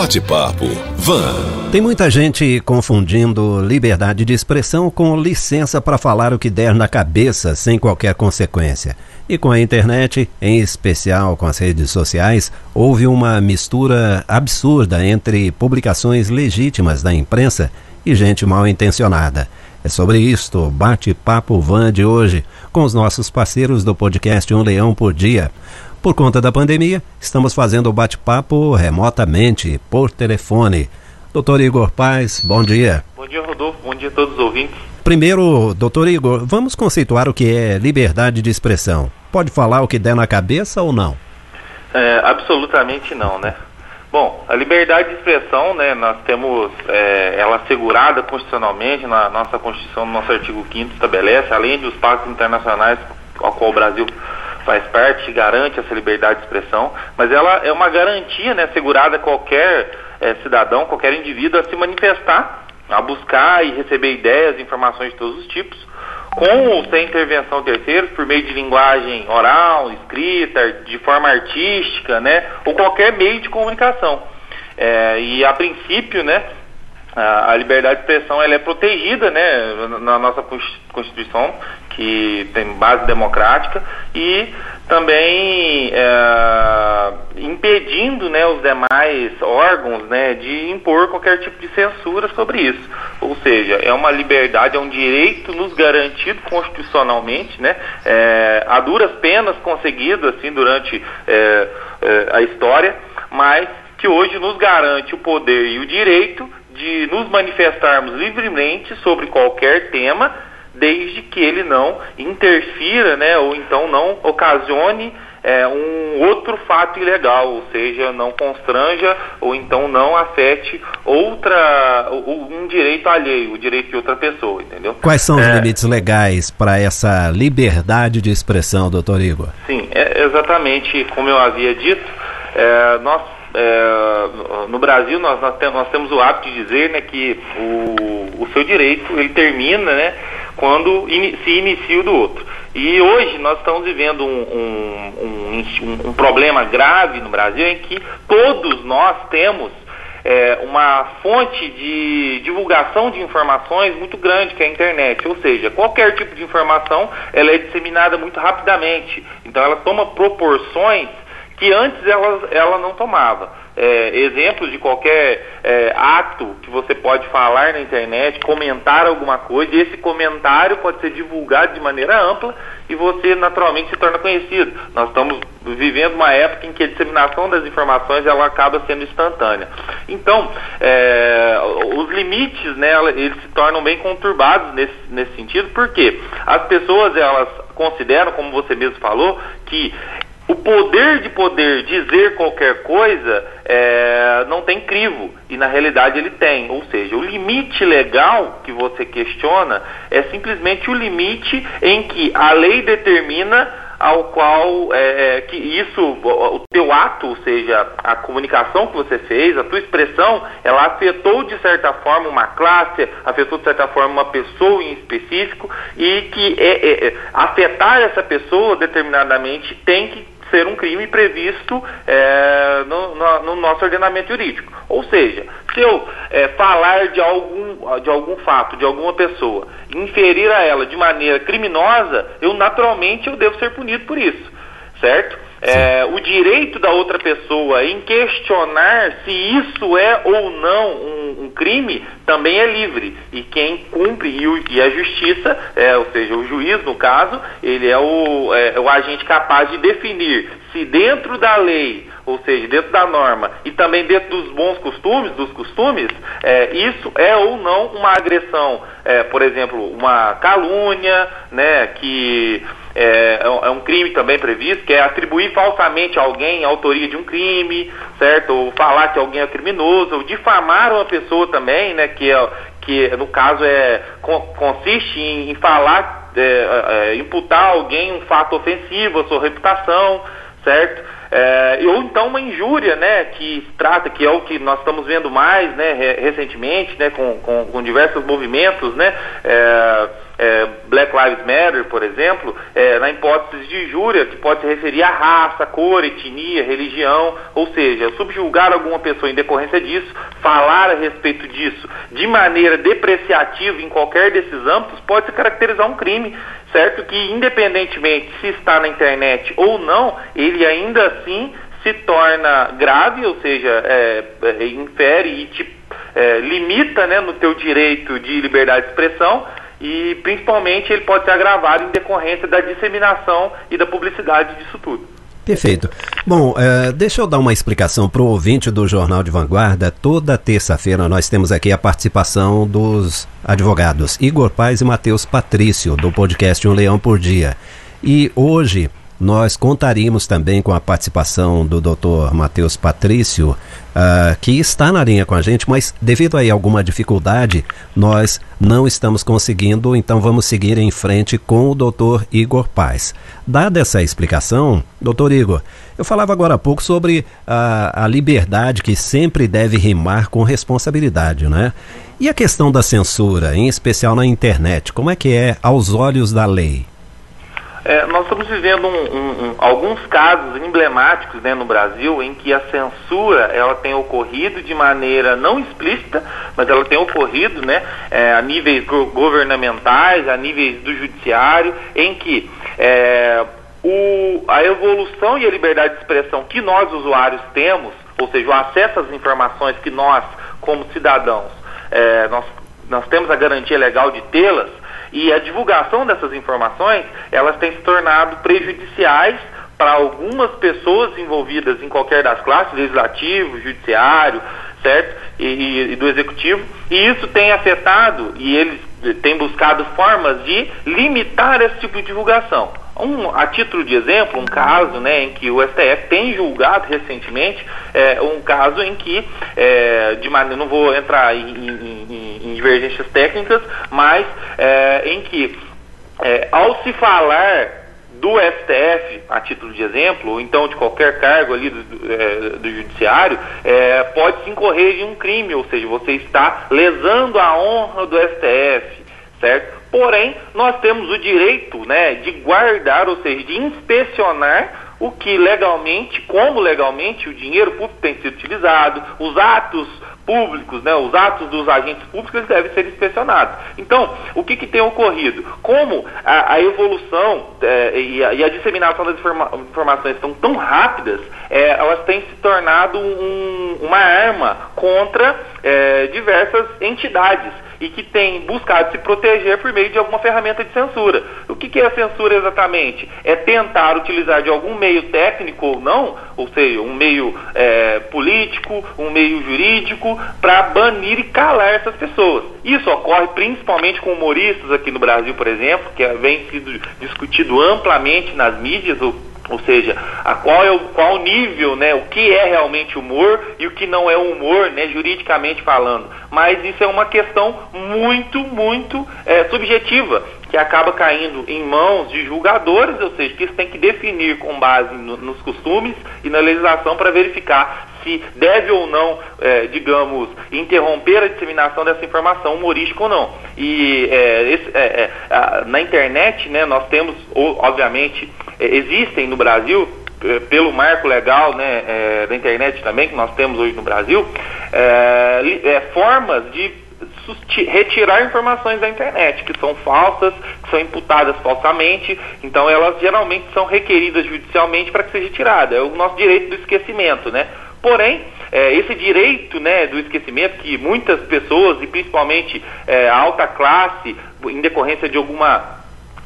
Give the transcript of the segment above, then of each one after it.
Bate-papo Van. Tem muita gente confundindo liberdade de expressão com licença para falar o que der na cabeça sem qualquer consequência. E com a internet, em especial com as redes sociais, houve uma mistura absurda entre publicações legítimas da imprensa e gente mal intencionada. É sobre isto, bate-papo Van de hoje, com os nossos parceiros do podcast Um Leão por Dia. Por conta da pandemia, estamos fazendo o bate-papo remotamente, por telefone. Doutor Igor Paz, bom dia. Bom dia, Rodolfo. Bom dia a todos os ouvintes. Primeiro, doutor Igor, vamos conceituar o que é liberdade de expressão. Pode falar o que der na cabeça ou não? É, absolutamente não, né? Bom, a liberdade de expressão, né, nós temos é, ela assegurada constitucionalmente, na nossa Constituição, no nosso artigo 5 estabelece, além dos pactos internacionais ao qual o Brasil faz parte, garante essa liberdade de expressão, mas ela é uma garantia né, assegurada a qualquer é, cidadão, qualquer indivíduo a se manifestar, a buscar e receber ideias, informações de todos os tipos, com ou sem intervenção terceiros, por meio de linguagem oral, escrita, de forma artística, né, ou qualquer meio de comunicação. É, e a princípio, né, a, liberdade de expressão ela é protegida né, na nossa Constituição, que tem base democrática, e também é, impedindo né, os demais órgãos né, de impor qualquer tipo de censura sobre isso. Ou seja, é uma liberdade, é um direito nos garantido constitucionalmente, né, é, a duras penas conseguido assim, durante é, é a história, mas que hoje nos garante o poder e o direito de nos manifestarmos livremente sobre qualquer tema, desde que ele não interfira, né, ou então não ocasione é, um outro fato ilegal, ou seja, não constranja ou então não afete outra um direito alheio, o direito de outra pessoa, entendeu? Quais são os é, limites legais para essa liberdade de expressão, doutor Igor? Sim, é, exatamente como eu havia dito, é, nós é, no Brasil nós, nós, temos, o hábito de dizer né, que o, o seu direito ele termina né, quando in, se inicia o do outro. E hoje nós estamos vivendo um, um, um, um problema grave no Brasil em que todos nós temos é, uma fonte de divulgação de informações muito grande, que é a internet. Ou seja, qualquer tipo de informação ela é disseminada muito rapidamente. Então ela toma proporções que antes ela, ela não tomava. É, exemplos de qualquer é, ato que você pode falar na internet, comentar alguma coisa, e esse comentário pode ser divulgado de maneira ampla e você naturalmente se torna conhecido. Nós estamos vivendo uma época em que a disseminação das informações ela acaba sendo instantânea. Então, é, os limites, né, eles se tornam bem conturbados nesse, nesse sentido, porque as pessoas elas consideram, como você mesmo falou, que o poder de poder dizer qualquer coisa é, não tem crivo, e na realidade ele tem. Ou seja, o limite legal que você questiona é simplesmente o limite em que a lei determina ao qual é, é que isso, o teu ato, ou seja, a comunicação que você fez, a tua expressão, ela afetou de certa forma uma classe, afetou de certa forma uma pessoa em específico, e que é, é, é afetar essa pessoa determinadamente tem que ser um crime previsto é, no, no, no, nosso ordenamento jurídico. Ou seja, se eu é, falar de algum, de algum fato, de alguma pessoa, inferir a ela de maneira criminosa, eu naturalmente eu devo ser punido por isso, certo? É, o direito da outra pessoa em questionar se isso é ou não um, um crime também é livre. E quem cumpre, e, e a justiça, é, ou seja, o juiz, no caso, ele é o, é o agente capaz de definir se dentro da lei, ou seja, dentro da norma, e também dentro dos bons costumes, dos costumes, é, isso é ou não uma agressão, é, por exemplo, uma calúnia, né, que é, é, um crime também previsto, que é atribuir falsamente a alguém a autoria de um crime, certo? Ou falar que alguém é criminoso, ou difamar uma pessoa também, né? Que, é, que no caso é, consiste em, em falar, é, é, imputar a alguém um fato ofensivo à sua reputação, certo? É, ou então uma injúria, né, que trata, que é o que nós estamos vendo mais, né, recentemente, né, com, com, com diversos movimentos, né, é, é, Black Lives Matter, por exemplo, é, na hipótese de injúria, que pode se referir a raça, cor, etnia, religião, ou seja, subjugar alguma pessoa em decorrência disso, falar a respeito disso de maneira depreciativa em qualquer desses âmbitos, pode se caracterizar um crime, certo? Que independentemente se está na internet ou não, ele ainda assim se torna grave, ou seja, é, é, infere e te é, limita né, no teu direito de liberdade de expressão e principalmente ele pode ser agravado em decorrência da disseminação e da publicidade disso tudo. Perfeito. Bom, uh, deixa eu dar uma explicação para o ouvinte do Jornal de Vanguarda. Toda terça-feira nós temos aqui a participação dos advogados Igor Paz e Matheus Patrício, do podcast Um Leão por Dia. E hoje nós contaríamos também com a participação do Dr. Matheus Patrício, uh, que está na linha com a gente, mas devido a alguma dificuldade, nós não estamos conseguindo, então vamos seguir em frente com o Dr. Igor Paz. Dada essa explicação, Dr. Igor, eu falava agora há pouco sobre a, a liberdade que sempre deve rimar com responsabilidade, né? E a questão da censura, em especial na internet, como é que é aos olhos da lei? É, nós estamos vivendo um, um, um, alguns casos emblemáticos né, no Brasil em que a censura ela tem ocorrido de maneira não explícita, mas ela tem ocorrido né, é, a níveis governamentais, a níveis do judiciário, em que é, o, a evolução e a liberdade de expressão que nós usuários temos, ou seja, o acesso às informações que nós, como cidadãos, é, nós, nós temos a garantia legal de tê-las, e a divulgação dessas informações, elas têm se tornado prejudiciais para algumas pessoas envolvidas em qualquer das classes, legislativo, judiciário, certo? E, e, e, do executivo, e isso tem afetado e eles têm buscado formas de limitar esse tipo de divulgação. Um, a título de exemplo, um caso né, em que o STF tem julgado recentemente, é, um caso em que, é, de maneira, não vou entrar em, em, em divergências técnicas, mas é, em que, é, ao se falar do STF, a título de exemplo, ou então de qualquer cargo ali do, do, é, do judiciário, é, pode se incorrer em um crime, ou seja, você está lesando a honra do STF, certo? Porém, nós temos o direito né, de guardar, ou seja, de inspecionar o que legalmente, como legalmente o dinheiro público tem sido utilizado, os atos públicos, né, os atos dos agentes públicos devem ser inspecionados. Então, o que, que tem ocorrido? Como a, a evolução é, e, a, e, a, disseminação das informa informações estão tão rápidas, é, elas têm se tornado um, uma arma contra é, diversas entidades e que tem buscado se proteger por meio de alguma ferramenta de censura. O que, que é censura exatamente? É tentar utilizar de algum meio técnico ou não, ou seja, um meio é, político, um meio jurídico, para banir e calar essas pessoas. Isso ocorre principalmente com humoristas aqui no Brasil, por exemplo, que vem sido discutido amplamente nas mídias, ou seja, a qual é o qual nível, né, o que é realmente humor e o que não é humor, né, juridicamente falando. Mas isso é uma questão muito, muito é, subjetiva, que acaba caindo em mãos de julgadores, ou seja, que isso tem que definir com base no, nos costumes e na legislação para verificar se deve ou não, é, digamos, interromper a disseminação dessa informação humorística ou não. E é, esse, é, é na internet, né, nós temos, obviamente, existem no Brasil é, pelo marco legal né, é, da internet também, que nós temos hoje no Brasil, é, é, formas de retirar informações da internet, que são falsas, que são imputadas falsamente, então elas geralmente são requeridas judicialmente para que seja tirada. É o nosso direito do esquecimento, né? Porém, é, esse direito né, do esquecimento que muitas pessoas, e principalmente é, a alta classe, em decorrência de alguma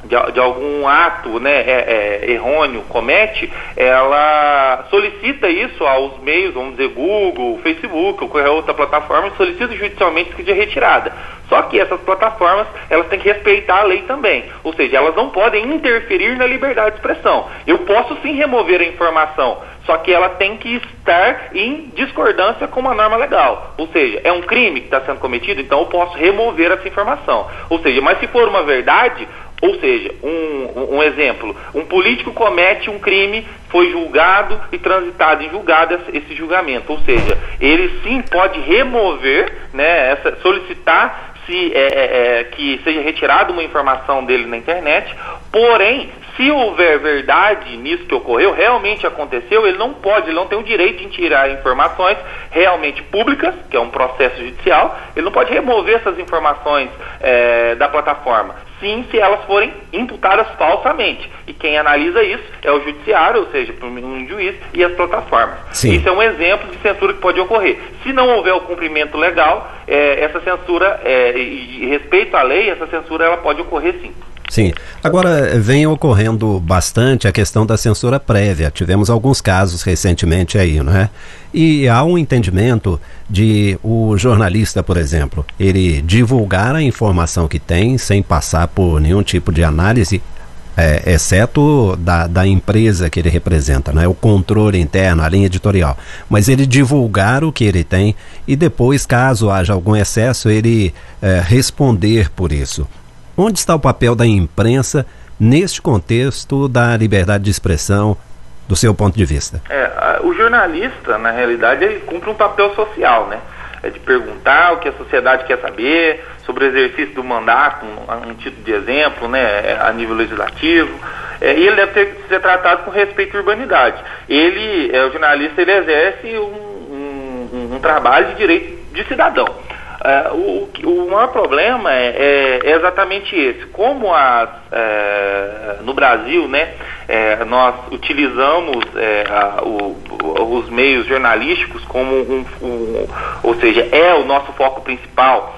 de, de, algum ato né, é, é, errôneo comete, ela solicita isso aos meios, vamos dizer, Google, Facebook ou qualquer outra plataforma, solicita judicialmente que seja retirada. Só que essas plataformas, elas têm que respeitar a lei também. Ou seja, elas não podem interferir na liberdade de expressão. Eu posso sim remover a informação, só que ela tem que estar em discordância com uma norma legal. Ou seja, é um crime que está sendo cometido, então eu posso remover essa informação. Ou seja, mas se for uma verdade, ou seja, um, um, exemplo, um político comete um crime, foi julgado e transitado em julgado esse julgamento. Ou seja, ele sim pode remover, né, essa, solicitar se é, é, é, que seja retirada uma informação dele na internet, porém, se houver verdade nisso que ocorreu, realmente aconteceu, ele não pode, ele não tem o direito de tirar informações realmente públicas, que é um processo judicial, ele não pode remover essas informações é, da plataforma. Sim, se elas forem imputadas falsamente. E quem analisa isso é o judiciário, ou seja, um juiz e as plataformas. Sim. Isso é um exemplo de censura que pode ocorrer. Se não houver o cumprimento legal, é, essa censura, é, e respeito à lei, essa censura ela pode ocorrer sim. Sim. Agora, vem ocorrendo bastante a questão da censura prévia. Tivemos alguns casos recentemente aí, não é? E há um entendimento de o jornalista, por exemplo, ele divulgar a informação que tem sem passar por nenhum tipo de análise é, exceto da, da empresa que ele representa, né? o controle interno, a linha editorial. Mas ele divulgar o que ele tem e depois, caso haja algum excesso, ele é, responder por isso. Onde está o papel da imprensa neste contexto da liberdade de expressão, do seu ponto de vista? É, o jornalista, na realidade, ele cumpre um papel social, né? É de perguntar o que a sociedade quer saber sobre o exercício do mandato, um, um título de exemplo, né, a nível legislativo. É, e ele deve ter, ser tratado com respeito à urbanidade. Ele, é, o jornalista, ele exerce um, um, um trabalho de direito de cidadão. É, o, o maior problema é, é, é, exatamente esse. Como as, é, no Brasil, né, nós utilizamos o, os meios jornalísticos como um, um, ou seja, é o nosso foco principal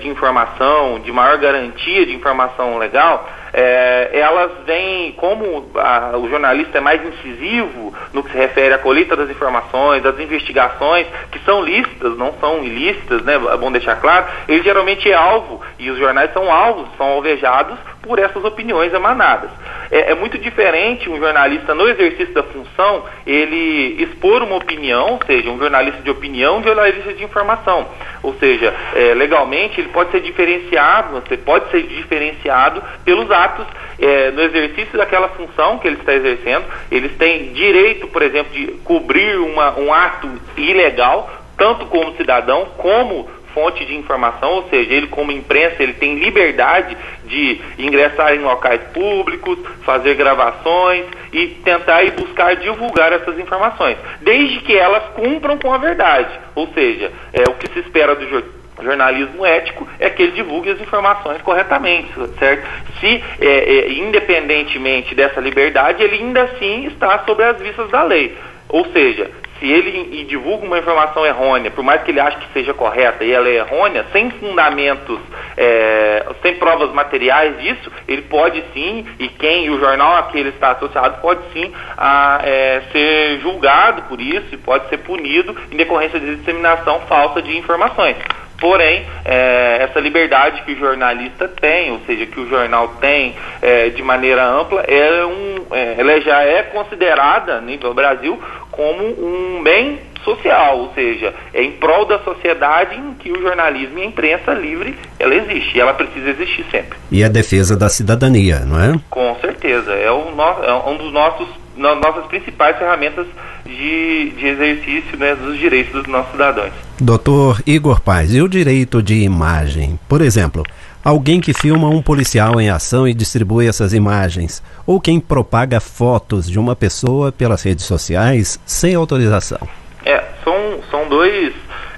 de informação, de maior garantia de informação legal, é, elas vêm, como a, o jornalista é mais incisivo no que se refere à colheita das informações, das investigações, que são lícitas, não são ilícitas, né? É bom deixar claro, ele geralmente é alvo, e os jornais são alvos, são alvejados por essas opiniões emanadas. É, é, muito diferente um jornalista no exercício da função, ele expor uma opinião, ou seja, um jornalista de opinião, um jornalista de informação. Ou seja, é, legalmente ele pode ser diferenciado, você pode ser diferenciado pelos atos atos é, no exercício daquela função que ele está exercendo. Eles têm direito, por exemplo, de cobrir uma, um ato ilegal, tanto como cidadão, como fonte de informação, ou seja, ele como imprensa, ele tem liberdade de ingressar em locais públicos, fazer gravações e tentar e buscar divulgar essas informações, desde que elas cumpram com a verdade. Ou seja, é o que se espera do jornal jornalismo ético é que ele divulgue as informações corretamente, certo? Se, é, é, independentemente dessa liberdade, ele ainda assim está sobre as vistas da lei. Ou seja, se ele divulga uma informação errônea, por mais que ele ache que seja correta e ela é errônea, sem fundamentos, é, sem provas materiais disso, ele pode sim, e quem, o jornal a que ele está associado, pode sim a, é, ser julgado por isso e pode ser punido em decorrência de disseminação falsa de informações. Porém, é, essa liberdade que o jornalista tem, ou seja, que o jornal tem é, de maneira ampla, é um, é, ela já é considerada, nível Brasil, como um bem social, ou seja, é em prol da sociedade em que o jornalismo e a imprensa livre ela existe, e ela precisa existir sempre. E a defesa da cidadania, não é? Com certeza, é, o no, é um dos nossos nossas principais ferramentas de, de exercício né, dos direitos dos nossos cidadãos. Doutor Igor Paz, e o direito de imagem? Por exemplo, alguém que filma um policial em ação e distribui essas imagens, ou quem propaga fotos de uma pessoa pelas redes sociais sem autorização. É, são, são dois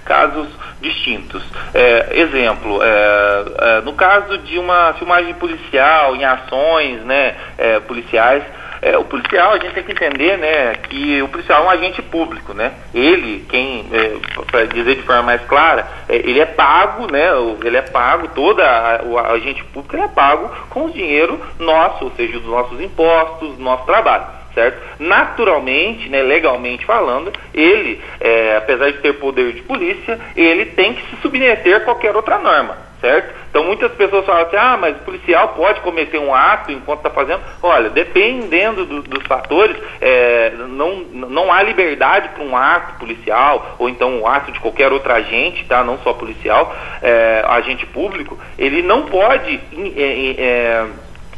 casos distintos. É, exemplo, é, é, no caso de uma filmagem policial em ações né, é, policiais, é, o policial, a gente tem que entender, né, que o policial é um agente público, né? Ele, quem, é, para dizer de forma mais clara, é, ele é pago, né? Ele é pago, toda a, o agente público ele é pago com o dinheiro nosso, ou seja, dos nossos impostos, do nosso trabalho. Certo? Naturalmente, né, legalmente falando, ele, é, apesar de ter poder de polícia, ele tem que se submeter a qualquer outra norma certo? Então muitas pessoas falam assim, ah, mas o policial pode cometer um ato enquanto está fazendo. Olha, dependendo do, dos fatores, é, não, não há liberdade para um ato policial, ou então um ato de qualquer outro agente, tá? não só policial, é, agente público, ele não pode é,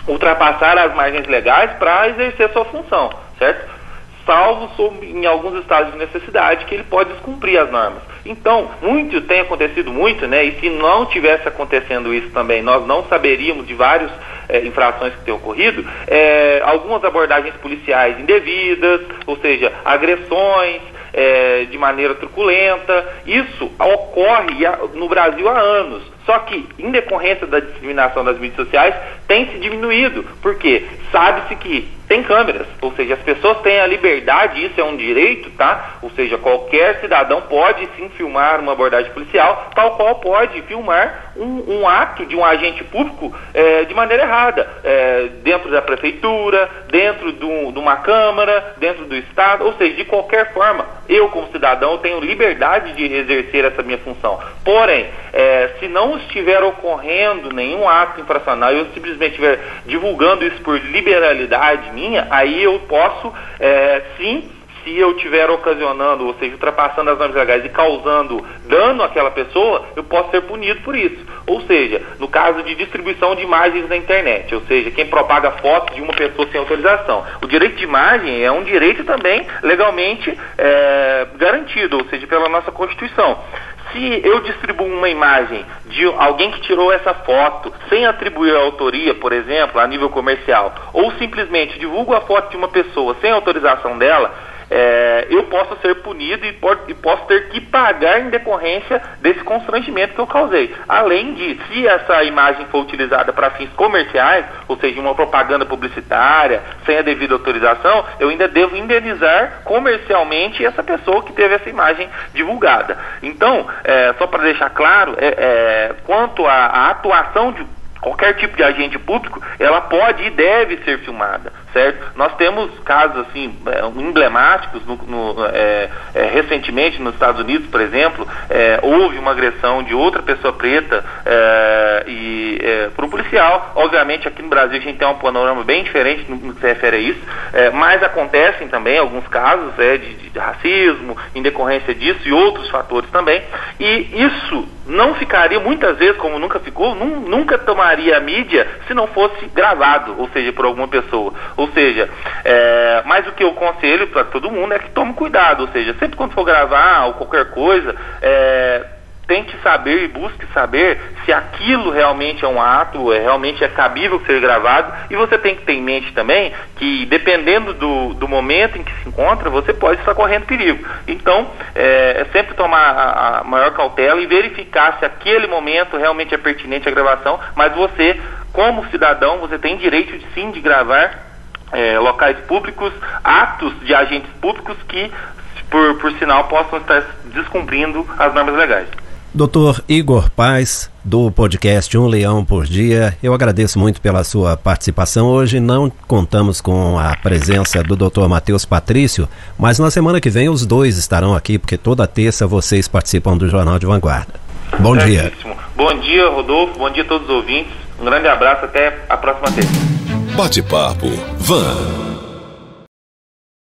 ultrapassar as margens legais para exercer sua função, certo? Salvo em alguns estados de necessidade que ele pode descumprir as normas. Então, muito tem acontecido muito, né? E se não tivesse acontecendo isso também, nós não saberíamos de vários é, infrações que têm ocorrido, é, algumas abordagens policiais indevidas, ou seja, agressões, é, de maneira truculenta. Isso ocorre no Brasil há anos. Só que, em decorrência da disseminação das mídias sociais, tem se diminuído. Porque sabe-se que tem câmeras, ou seja, as pessoas têm a liberdade, isso é um direito, tá? Ou seja, qualquer cidadão pode sim filmar uma abordagem policial, tal qual pode filmar um, um ato de um agente público é, de maneira errada, é, dentro da prefeitura, dentro do, de uma câmara, dentro do Estado, ou seja, de qualquer forma, eu como cidadão tenho liberdade de exercer essa minha função. Porém, é, se não estiver ocorrendo nenhum ato infracional eu simplesmente estiver divulgando isso por liberalidade minha, aí eu posso é, sim se eu estiver ocasionando, ou seja, ultrapassando as normas legais e causando dano àquela pessoa, eu posso ser punido por isso. Ou seja, no caso de distribuição de imagens na internet, ou seja, quem propaga fotos de uma pessoa sem autorização. O direito de imagem é um direito também legalmente é, garantido, ou seja, pela nossa Constituição. Se eu distribuo uma imagem de alguém que tirou essa foto sem atribuir a autoria, por exemplo, a nível comercial, ou simplesmente divulgo a foto de uma pessoa sem autorização dela, é, eu posso ser punido e, por, e, posso ter que pagar em decorrência desse constrangimento que eu causei. Além de, se essa imagem for utilizada para fins comerciais, ou seja, uma propaganda publicitária, sem a devida autorização, eu ainda devo indenizar comercialmente essa pessoa que teve essa imagem divulgada. Então, é, só para deixar claro, é, é quanto à atuação de qualquer tipo de agente público, ela pode e deve ser filmada, certo? Nós temos casos assim é, emblemáticos no, no, é, é, recentemente nos Estados Unidos, por exemplo, é, houve uma agressão de outra pessoa preta é, e é, por um policial. Obviamente aqui no Brasil a gente tem um panorama bem diferente no, no que se refere a isso, mas acontecem também alguns casos de, de, racismo em decorrência disso e outros fatores também. E isso não ficaria muitas vezes, como nunca ficou, nunca tomaria a mídia se não fosse gravado, ou seja, por alguma pessoa. Ou seja, é, mas o que eu conselho para todo mundo é que tome cuidado, ou seja, sempre quando for gravar ou qualquer coisa, é, tente saber e busque saber se aquilo realmente é um ato, é, realmente é cabível ser gravado, e você tem que ter em mente também que, dependendo do, do momento em que se encontra, você pode estar correndo perigo. Então, é, é sempre tomar a, a, maior cautela e verificar se aquele momento realmente é pertinente à gravação, mas você, como cidadão, você tem direito de, sim de gravar é, locais públicos, atos de agentes públicos que, por, por sinal, possam estar descumprindo as normas legais. Doutor Igor Paz, do podcast Um Leão por Dia, eu agradeço muito pela sua participação. Hoje não contamos com a presença do doutor Matheus Patrício, mas na semana que vem os dois estarão aqui, porque toda terça vocês participam do Jornal de Vanguarda. Bom dia. Bom dia, Rodolfo. Bom dia a todos os ouvintes. Um grande abraço. Até a próxima terça. Bate-papo. Van.